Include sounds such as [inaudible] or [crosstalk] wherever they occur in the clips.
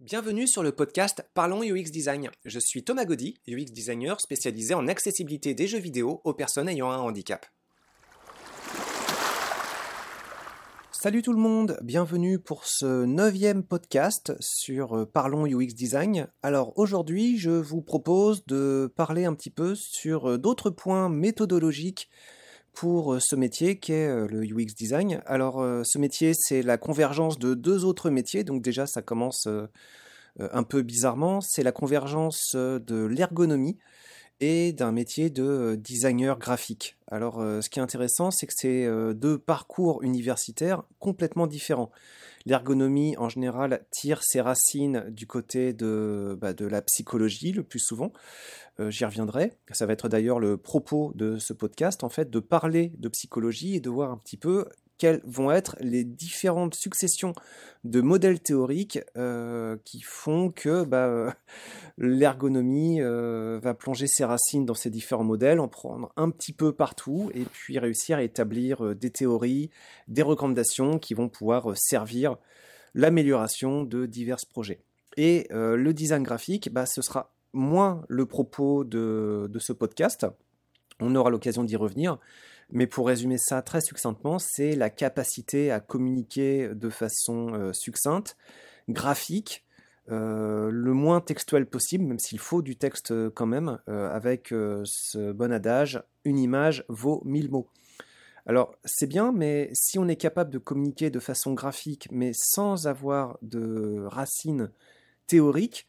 Bienvenue sur le podcast Parlons UX Design. Je suis Thomas Gaudy, UX designer spécialisé en accessibilité des jeux vidéo aux personnes ayant un handicap. Salut tout le monde, bienvenue pour ce neuvième podcast sur euh, Parlons UX Design. Alors aujourd'hui, je vous propose de parler un petit peu sur euh, d'autres points méthodologiques pour euh, ce métier qui est le UX Design. Alors ce métier, c'est la convergence de deux autres métiers, donc déjà ça commence un peu bizarrement, c'est la convergence de l'ergonomie et d'un métier de euh, designer graphique. Alors euh, ce qui est intéressant, c'est que c'est euh, deux parcours universitaires complètement différents. L'ergonomie, en général, tire ses racines du côté de, bah, de la psychologie le plus souvent. J'y reviendrai. Ça va être d'ailleurs le propos de ce podcast, en fait, de parler de psychologie et de voir un petit peu quelles vont être les différentes successions de modèles théoriques euh, qui font que bah, euh, l'ergonomie euh, va plonger ses racines dans ces différents modèles, en prendre un petit peu partout et puis réussir à établir des théories, des recommandations qui vont pouvoir servir l'amélioration de divers projets. Et le design graphique, bah, ce sera moins le propos de ce podcast. On aura l'occasion d'y revenir. Mais pour résumer ça très succinctement, c'est la capacité à communiquer de façon euh, succincte, graphique, euh, le moins textuel possible, même s'il faut du texte euh, quand même, avec ce bon adage, une image vaut mille mots. Alors c'est bien, mais si on est capable de communiquer de façon graphique, mais sans avoir de racines théoriques,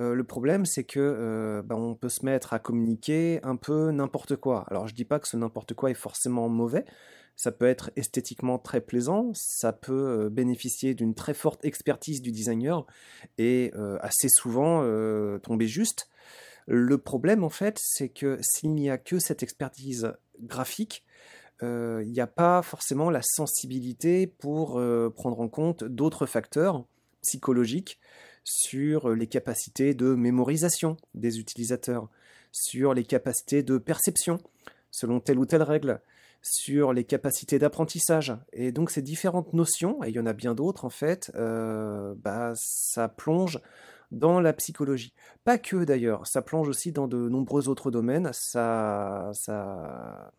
euh, le problème, c'est que euh, bah, on peut se mettre à communiquer un peu n'importe quoi. Alors, je dis pas que ce n'importe quoi est forcément mauvais. Ça peut être esthétiquement très plaisant, ça peut euh, bénéficier d'une très forte expertise du designer et assez souvent tomber juste. Le problème, en fait, c'est que s'il n'y a que cette expertise graphique, il n'y a pas forcément la sensibilité pour prendre en compte d'autres facteurs psychologiques sur les capacités de mémorisation des utilisateurs, sur les capacités de perception selon telle ou telle règle, sur les capacités d'apprentissage. Et donc ces différentes notions, et il y en a bien d'autres en fait, euh, bah, ça plonge dans la psychologie. Pas que d'ailleurs, ça plonge aussi dans de nombreux autres domaines. Ça, ça,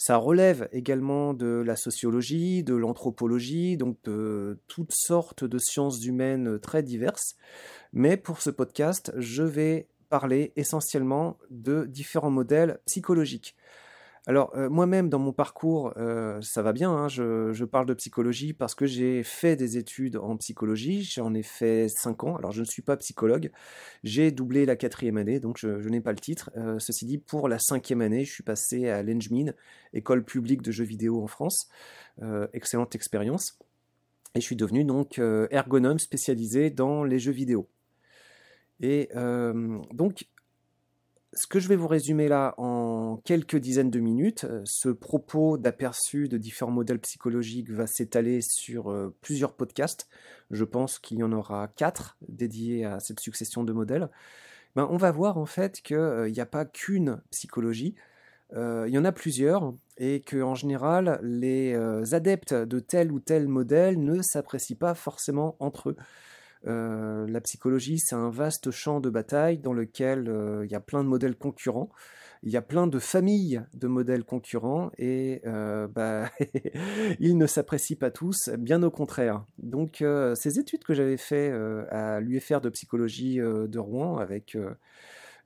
ça relève également de la sociologie, de l'anthropologie, donc de toutes sortes de sciences humaines très diverses. Mais pour ce podcast, je vais parler essentiellement de différents modèles psychologiques. Alors euh, moi-même dans mon parcours, euh, ça va bien, hein, je, parle de psychologie parce que j'ai fait des études en psychologie, j'en ai fait 5 ans, alors je ne suis pas psychologue, j'ai doublé la quatrième année, donc je, n'ai pas le titre. Euh, ceci dit, pour la cinquième année, je suis passé à l'Engmin, école publique de jeux vidéo en France, excellente expérience, et je suis devenu donc ergonome spécialisé dans les jeux vidéo. Et donc ce que je vais vous résumer là en quelques dizaines de minutes, euh, ce propos d'aperçu de différents modèles psychologiques va s'étaler sur euh, plusieurs podcasts. Je pense qu'il y en aura quatre dédiés à cette succession de modèles. Ben, on va voir en fait qu'il euh, n'y a pas qu'une psychologie, il y en a plusieurs, et que en général, les adeptes de tel ou tel modèle ne s'apprécient pas forcément entre eux. Euh, la psychologie, c'est un vaste champ de bataille dans lequel euh, il y a plein de modèles concurrents. Il y a plein de familles de modèles concurrents et euh, bah, [laughs] ils ne s'apprécient pas tous, bien au contraire. Donc ces études que j'avais fait à l'UFR de psychologie de Rouen avec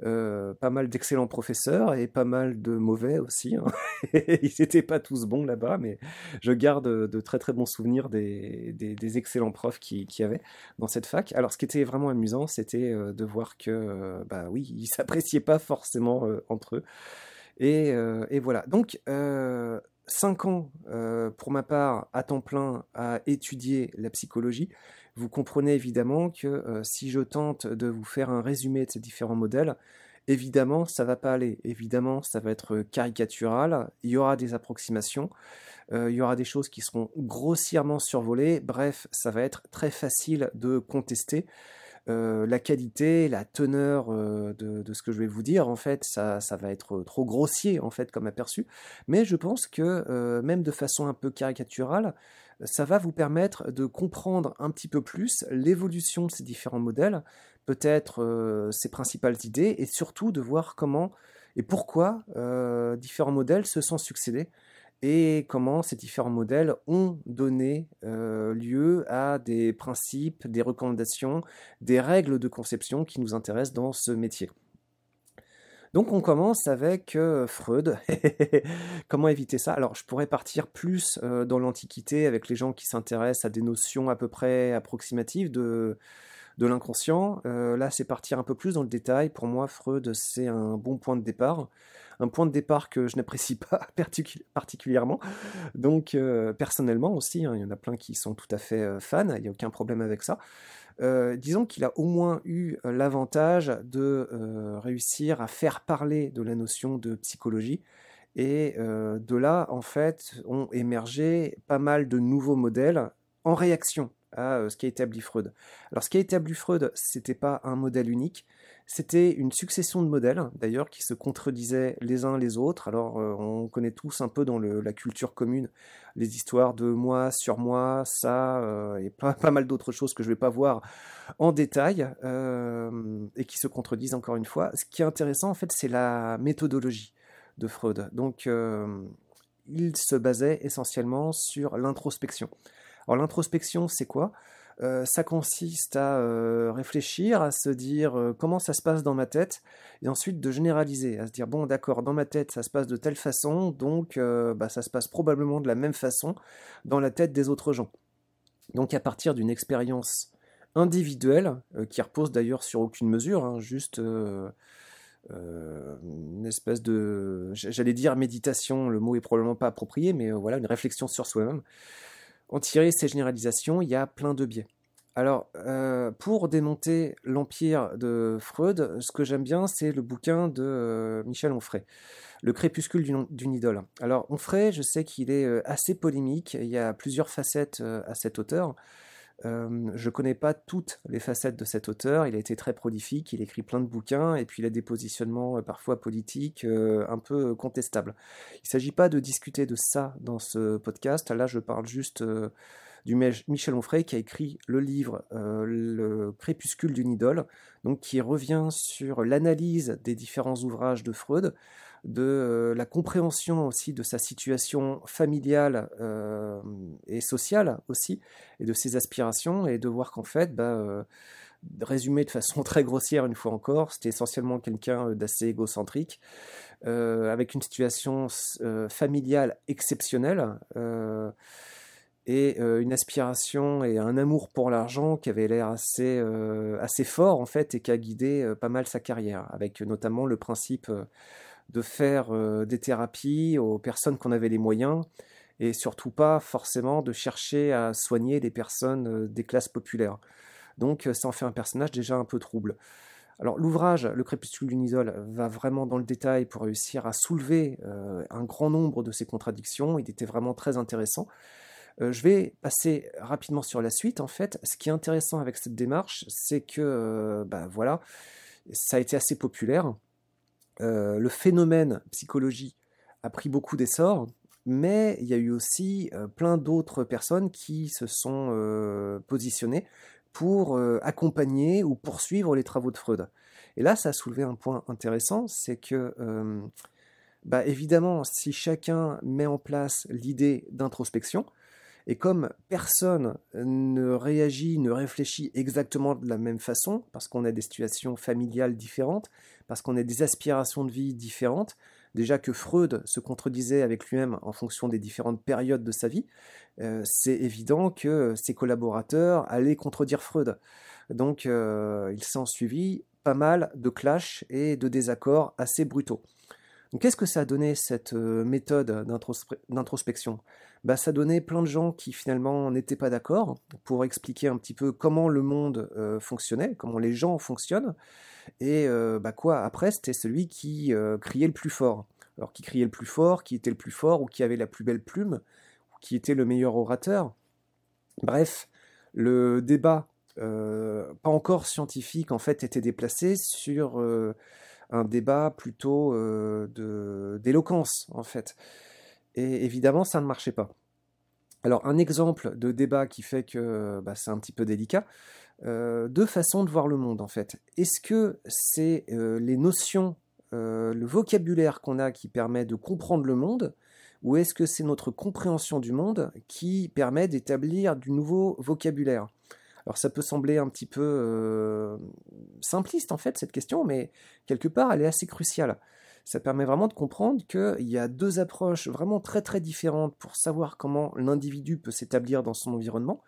euh, pas mal d'excellents professeurs et pas mal de mauvais aussi. Hein. [laughs] Ils n'étaient pas tous bons là-bas, mais je garde de très très bons souvenirs des, excellents profs qui, qui avait dans cette fac. Alors ce qui était vraiment amusant, c'était euh, de voir que, euh, bah oui, ils [laughs] s'appréciaient pas forcément entre eux. Et, et, voilà. Donc, cinq ans pour ma part à temps plein à étudier la psychologie vous comprenez évidemment que euh, si je tente de vous faire un résumé de ces différents modèles, évidemment, ça va pas aller. Évidemment, ça va être caricatural. Il y aura des approximations. Euh, il y aura des choses qui seront grossièrement survolées. Bref, ça va être très facile de contester. Euh, la qualité, la teneur de, ce que je vais vous dire, en fait, ça, ça, va être trop grossier, en fait, comme aperçu. Mais je pense que, même de façon un peu caricaturale, ça va vous permettre de comprendre un petit peu plus l'évolution de ces différents modèles, peut-être ses principales idées, et surtout de voir comment et pourquoi différents modèles se sont succédés et comment ces différents modèles ont donné lieu à des principes, des recommandations, des règles de conception qui nous intéressent dans ce métier. Donc on commence avec euh, Freud. [laughs] Comment éviter ça? Alors je pourrais partir plus euh, dans l'Antiquité avec les gens qui s'intéressent à des notions à peu près approximatives de, l'inconscient. Euh, là c'est partir un peu plus dans le détail. Pour moi Freud c'est un bon point de départ. Un point de départ que je n'apprécie pas [laughs] particulièrement. Donc personnellement aussi, hein, il y en a plein qui sont tout à fait fans, il n'y a aucun problème avec ça. Euh, disons qu'il a au moins eu euh, l'avantage de euh, réussir à faire parler de la notion de psychologie. Et de là, en fait, ont émergé pas mal de nouveaux modèles en réaction à ce qu'a établi Freud. Alors, ce qu'a établi Freud, c'était pas un modèle unique, c'était une succession de modèles, d'ailleurs, qui se contredisaient les uns les autres. Alors, euh, on connaît tous un peu dans la culture commune les histoires de moi sur moi, ça, euh, et pas, [laughs] mal d'autres choses que je ne vais pas voir en détail, euh, et qui se contredisent encore une fois. Ce qui est intéressant, en fait, c'est la méthodologie de Freud. Donc, il se basait essentiellement sur l'introspection. Alors, l'introspection, c'est quoi? Euh, ça consiste à euh, réfléchir, à se dire euh, comment ça se passe dans ma tête, et ensuite de généraliser, à se dire bon d'accord, dans ma tête ça se passe de telle façon, donc bah, ça se passe probablement de la même façon dans la tête des autres gens. Donc à partir d'une expérience individuelle, qui repose d'ailleurs sur aucune mesure, hein, juste une espèce de, j'allais dire méditation, le mot est probablement pas approprié, mais voilà, une réflexion sur soi-même en tirer ces généralisations, il y a plein de biais. Alors, euh, pour démonter l'empire de Freud, ce que j'aime bien, c'est le bouquin de euh, Michel Onfray, Le crépuscule d'une idole. Alors, Onfray, je sais qu'il est euh, assez polémique, il y a plusieurs facettes à cet auteur. Euh, je ne connais pas toutes les facettes de cet auteur. Il a été très prolifique, il écrit plein de bouquins, et puis il a des positionnements euh, parfois politiques euh, un peu contestables. Il ne s'agit pas de discuter de ça dans ce podcast. Là, je parle juste du Michel Onfray qui a écrit le livre Le crépuscule d'une idole, donc qui revient sur l'analyse des différents ouvrages de Freud, de euh, la compréhension aussi de sa situation familiale euh, et sociale aussi, et de ses aspirations, et de voir qu'en fait, bah, euh, résumé de façon [laughs] très grossière une fois encore, c'était essentiellement quelqu'un d'assez égocentrique, avec une situation familiale exceptionnelle et une aspiration et un amour pour l'argent qui avait l'air assez, assez fort en fait et qui a guidé pas mal sa carrière, avec notamment le principe de faire euh, des thérapies aux personnes qu'on avait les moyens et surtout pas forcément de chercher à soigner les personnes euh, des classes populaires. Donc euh, ça en fait un personnage déjà un peu trouble. Alors l'ouvrage Le crépuscule d'une isole va vraiment dans le détail pour réussir à soulever un grand nombre de ces contradictions. Il était vraiment très intéressant. Je vais passer rapidement sur la suite. En fait, ce qui est intéressant avec cette démarche, c'est que bah, voilà, ça a été assez populaire. Euh, le phénomène psychologie a pris beaucoup d'essor, mais il y a eu aussi euh, plein d'autres personnes qui se sont euh, positionnées pour accompagner ou poursuivre les travaux de Freud. Et là, ça a soulevé un point intéressant, c'est que, bah, évidemment, si chacun met en place l'idée d'introspection, et comme personne ne réagit, ne réfléchit exactement de la même façon, parce qu'on a des situations familiales différentes, parce qu'on a des aspirations de vie différentes, déjà que Freud se contredisait avec lui-même en fonction des différentes périodes de sa vie, euh, c'est évident que ses collaborateurs allaient contredire Freud. Donc euh, il s'en suivit pas mal de clashs et de désaccords assez brutaux. Qu'est-ce que ça a donné cette euh, méthode d'introspection? Bah, Ça a donné plein de gens qui finalement n'étaient pas d'accord pour expliquer un petit peu comment le monde euh, fonctionnait, comment les gens fonctionnent. Et euh, bah quoi, après, c'était celui qui criait le plus fort. Alors qui criait le plus fort, qui était le plus fort, ou qui avait la plus belle plume, ou qui était le meilleur orateur. Bref, le débat, pas encore scientifique, en fait, était déplacé sur un débat plutôt euh, d'éloquence, en fait. Et évidemment, ça ne marchait pas. Alors un exemple de débat qui fait que bah, c'est un petit peu délicat, deux façons de voir le monde en fait. Est-ce que c'est les notions, le vocabulaire qu'on a qui permet de comprendre le monde, ou est-ce que c'est notre compréhension du monde qui permet d'établir du nouveau vocabulaire? Alors ça peut sembler un petit peu euh, simpliste en fait cette question, mais quelque part elle est assez cruciale. Ça permet vraiment de comprendre qu'il y a deux approches vraiment très très différentes pour savoir comment l'individu peut s'établir dans son environnement.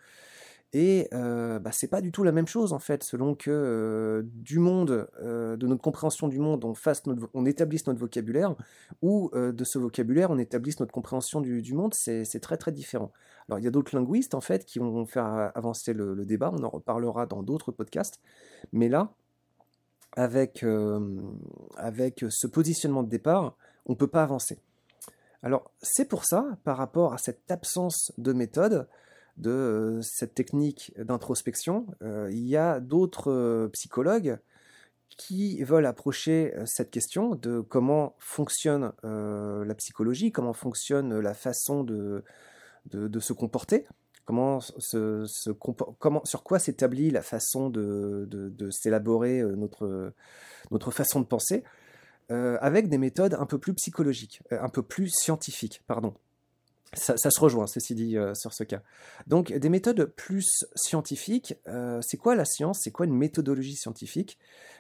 Et euh, bah, c'est pas du tout la même chose en fait, selon que euh, du monde, euh, de notre compréhension du monde, on, fasse on établisse notre vocabulaire, ou de ce vocabulaire, on établisse notre compréhension du, monde, c'est très très différent. Alors il y a d'autres linguistes en fait qui vont faire avancer le, débat, on en reparlera dans d'autres podcasts, mais là, avec, avec ce positionnement de départ, on ne peut pas avancer. Alors c'est pour ça, par rapport à cette absence de méthode, de euh, cette technique d'introspection, euh, il y a d'autres euh, psychologues qui veulent approcher cette question de comment fonctionne la psychologie, comment fonctionne la façon de, de, se comporter, comment, sur quoi s'établit la façon de, de s'élaborer notre, notre façon de penser, avec des méthodes un peu plus psychologiques, un peu plus scientifiques, pardon. Ça, se rejoint, ceci dit, euh, sur ce cas. Donc, des méthodes plus scientifiques, euh, c'est quoi la science? C'est quoi une méthodologie scientifique?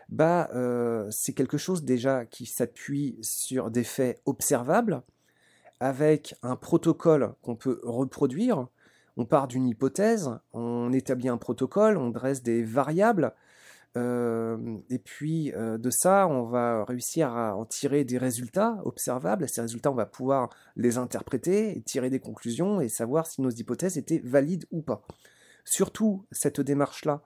Bah, euh, C'est quelque chose déjà qui s'appuie sur des faits observables, avec un protocole qu'on peut reproduire. On part d'une hypothèse, on établit un protocole, on dresse des variables, et puis euh, de ça, on va réussir à en tirer des résultats observables. Ces résultats, on va pouvoir les interpréter, tirer des conclusions et savoir si nos hypothèses étaient valides ou pas. Surtout, cette démarche-là,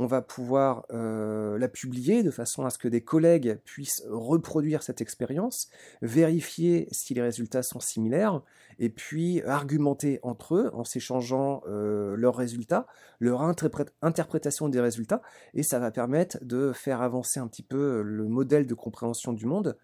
on va pouvoir euh, la publier de façon à ce que des collègues puissent reproduire cette expérience, vérifier si les résultats sont similaires, et puis argumenter entre eux en s'échangeant euh, leurs résultats, leur interprétation des résultats, et ça va permettre de faire avancer un petit peu le modèle de compréhension du monde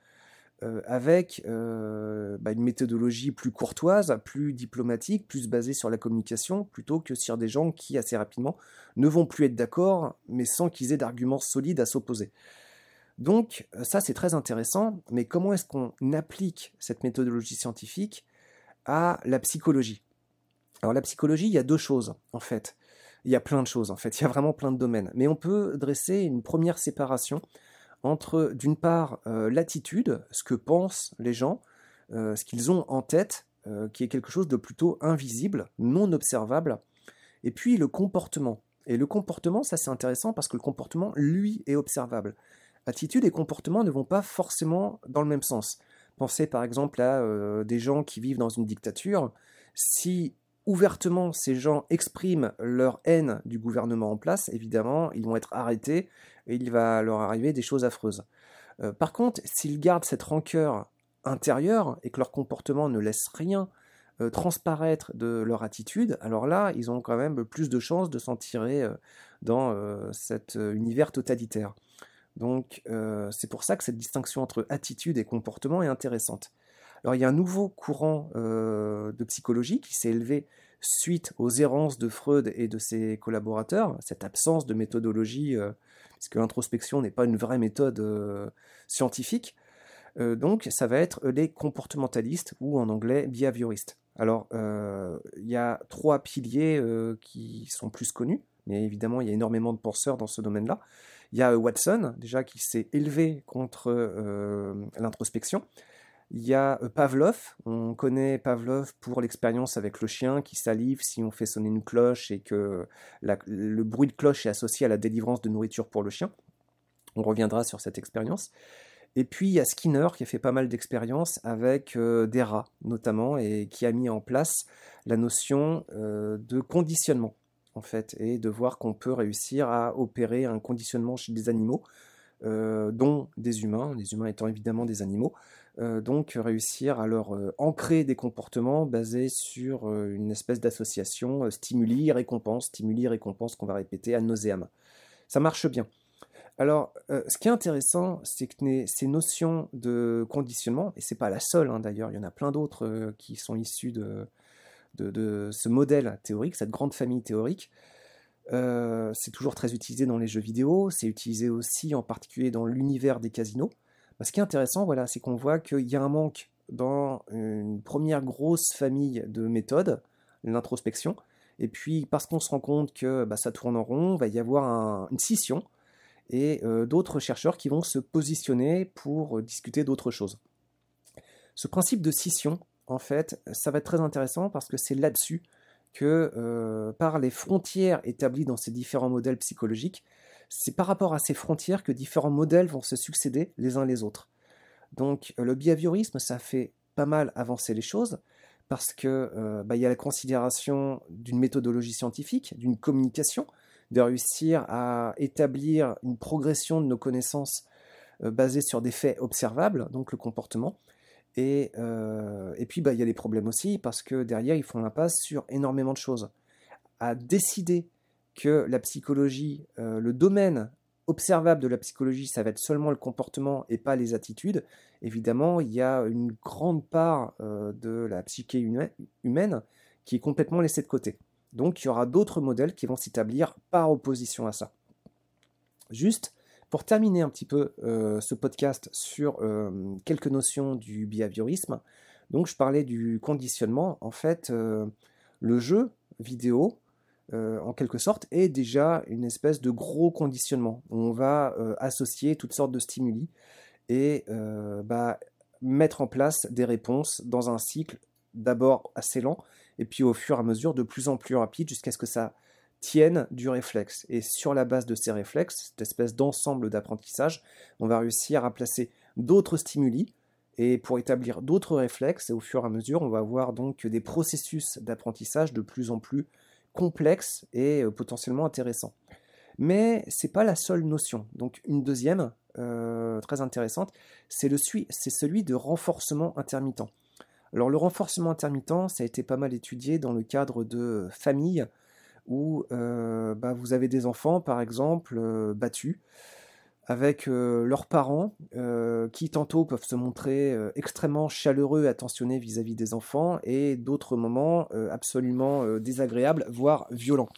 euh, avec euh, bah, une méthodologie plus courtoise, plus diplomatique, plus basée sur la communication, plutôt que sur des gens qui, assez rapidement, ne vont plus être d'accord, mais sans qu'ils aient d'arguments solides à s'opposer. Donc euh, ça, c'est très intéressant, mais comment est-ce qu'on applique cette méthodologie scientifique à la psychologie? Alors la psychologie, il y a deux choses, en fait. Il y a plein de choses, en fait. Il y a vraiment plein de domaines. Mais on peut dresser une première séparation entre, d'une part, euh, l'attitude, ce que pensent les gens, euh, ce qu'ils ont en tête, euh, qui est quelque chose de plutôt invisible, non observable, et puis le comportement. Et le comportement, ça c'est intéressant parce que le comportement, lui, est observable. Attitude et comportement ne vont pas forcément dans le même sens. Pensez par exemple à des gens qui vivent dans une dictature. Si ouvertement ces gens expriment leur haine du gouvernement en place, évidemment, ils vont être arrêtés et il va leur arriver des choses affreuses. Euh, par contre, s'ils gardent cette rancœur intérieure et que leur comportement ne laisse rien euh, transparaître de leur attitude, alors là, ils ont quand même plus de chances de s'en tirer euh, dans cet univers totalitaire. Donc c'est pour ça que cette distinction entre attitude et comportement est intéressante. Alors il y a un nouveau courant euh, de psychologie qui s'est élevé suite aux errances de Freud et de ses collaborateurs, cette absence de méthodologie, euh, puisque l'introspection n'est pas une vraie méthode euh, scientifique. donc ça va être les comportementalistes ou en anglais behavioristes. Alors il y a trois piliers qui sont plus connus, mais évidemment il y a énormément de penseurs dans ce domaine-là. Il y a Watson, déjà, qui s'est élevé contre l'introspection. Il y a euh, Pavlov, on connaît Pavlov pour l'expérience avec le chien qui salive si on fait sonner une cloche et que le bruit de cloche est associé à la délivrance de nourriture pour le chien. On reviendra sur cette expérience. Et puis il y a Skinner qui a fait pas mal d'expériences avec euh, des rats notamment et qui a mis en place la notion euh, de conditionnement en fait et de voir qu'on peut réussir à opérer un conditionnement chez des animaux, dont des humains, les humains étant évidemment des animaux, euh, donc réussir à leur euh, ancrer des comportements basés sur euh, une espèce d'association stimuli-récompense, stimuli-récompense qu'on va répéter à nauseam. Ça marche bien. Alors, ce qui est intéressant, c'est que ces notions de conditionnement, et c'est pas la seule hein, d'ailleurs, il y en a plein d'autres qui sont issues de, ce modèle théorique, cette grande famille théorique. C'est toujours très utilisé dans les jeux vidéo, c'est utilisé aussi en particulier dans l'univers des casinos. Bah, ce qui est intéressant, voilà, c'est qu'on voit qu'il y a un manque dans une première grosse famille de méthodes, l'introspection, et puis parce qu'on se rend compte que bah, ça tourne en rond, il va y avoir une scission, et euh, d'autres chercheurs qui vont se positionner pour discuter d'autres choses. Ce principe de scission, en fait, ça va être très intéressant parce que c'est là-dessus que, euh, par les frontières établies dans ces différents modèles psychologiques, c'est par rapport à ces frontières que différents modèles vont se succéder les uns les autres. Donc le behaviorisme, ça fait pas mal avancer les choses parce que euh, bah, y a la considération d'une méthodologie scientifique, d'une communication, de réussir à établir une progression de nos connaissances euh, basées sur des faits observables, donc le comportement. Et, euh, et puis, bah, il y a des problèmes aussi, parce que derrière, ils font l'impasse sur énormément de choses. À décider que la psychologie, euh, le domaine observable de la psychologie, ça va être seulement le comportement et pas les attitudes, évidemment, il y a une grande part de la psyché humaine qui est complètement laissée de côté. Donc il y aura d'autres modèles qui vont s'établir par opposition à ça. Juste pour terminer un petit peu euh, ce podcast sur euh, quelques notions du behaviorisme, donc je parlais du conditionnement. En fait, euh, le jeu vidéo, en quelque sorte, est déjà une espèce de gros conditionnement. On va associer toutes sortes de stimuli et bah, mettre en place des réponses dans un cycle d'abord assez lent, et puis au fur et à mesure de plus en plus rapide jusqu'à ce que ça tienne du réflexe. Et sur la base de ces réflexes, cette espèce d'ensemble d'apprentissage, on va réussir à placer d'autres stimuli, et pour établir d'autres réflexes, et au fur et à mesure, on va avoir donc des processus d'apprentissage de plus en plus complexes et euh, potentiellement intéressants. Mais c'est pas la seule notion. Donc une deuxième, euh, très intéressante, c'est celui de renforcement intermittent. Alors le renforcement intermittent, ça a été pas mal étudié dans le cadre de familles où euh, bah, vous avez des enfants, par exemple, battus, avec euh, leurs parents, qui tantôt peuvent se montrer extrêmement chaleureux et attentionnés vis-à-vis des enfants, et d'autres moments absolument désagréables, voire violents.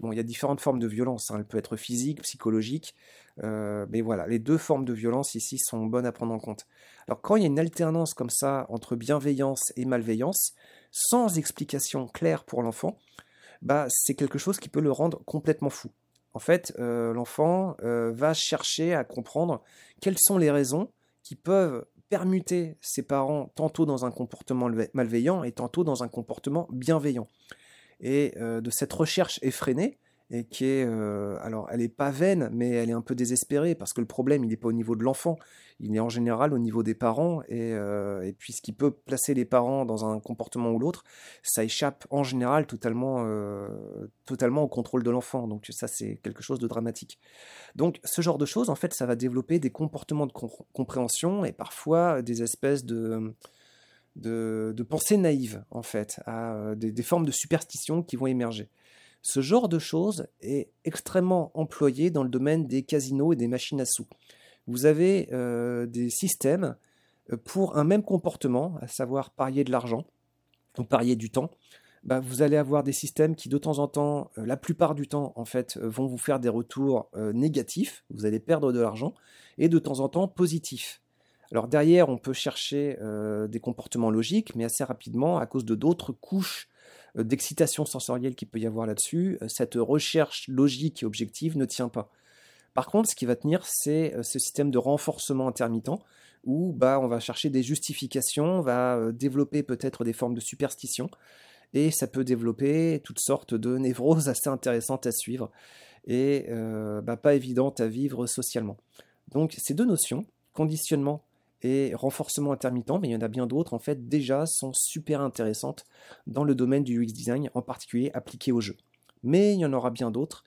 Bon, il y a différentes formes de violence, hein. elle peut être physique, psychologique, mais voilà, les deux formes de violence ici sont bonnes à prendre en compte. Alors quand il y a une alternance comme ça entre bienveillance et malveillance, sans explication claire pour l'enfant, bah, c'est quelque chose qui peut le rendre complètement fou. En fait, euh, l'enfant euh, va chercher à comprendre quelles sont les raisons qui peuvent permuter ses parents tantôt dans un comportement malveillant et tantôt dans un comportement bienveillant. Et euh, de cette recherche effrénée, et qui est, euh, alors elle n'est pas vaine, mais elle est un peu désespérée parce que le problème il n'est pas au niveau de l'enfant, il est en général au niveau des parents et, euh, et puis ce qui peut placer les parents dans un comportement ou l'autre, ça échappe en général totalement, euh, totalement au contrôle de l'enfant. Donc ça c'est quelque chose de dramatique. Donc ce genre de choses en fait ça va développer des comportements de compréhension et parfois des espèces de de, pensées naïves en fait, des, des formes de superstition qui vont émerger. Ce genre de choses est extrêmement employé dans le domaine des casinos et des machines à sous. Vous avez euh, des systèmes euh, pour un même comportement, à savoir parier de l'argent ou parier du temps. Bah, vous allez avoir des systèmes qui de temps en temps, euh, la plupart du temps en fait, vont vous faire des retours négatifs, vous allez perdre de l'argent, et de temps en temps positifs. Alors derrière, on peut chercher des comportements logiques, mais assez rapidement, à cause de d'autres couches d'excitation sensorielle qu'il peut y avoir là-dessus, euh, cette recherche logique et objective ne tient pas. Par contre, ce qui va tenir, c'est euh, ce système de renforcement intermittent où bah, on va chercher des justifications, on va développer peut-être des formes de superstition, et ça peut développer toutes sortes de névroses assez intéressantes à suivre et bah, pas évidentes à vivre socialement. Donc ces deux notions, conditionnement et renforcement intermittent, mais il y en a bien d'autres en fait déjà sont super intéressantes dans le domaine du UX design, en particulier appliqué au jeu. Mais il y en aura bien d'autres.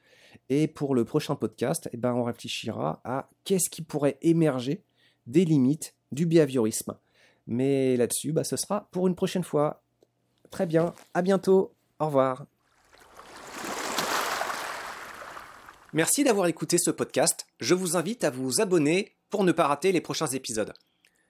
Et pour le prochain podcast, eh ben, on réfléchira à qu'est-ce qui pourrait émerger des limites du behaviorisme. Mais là-dessus, bah, ce sera pour une prochaine fois. Très bien, à bientôt, au revoir. Merci d'avoir écouté ce podcast. Je vous invite à vous abonner pour ne pas rater les prochains épisodes.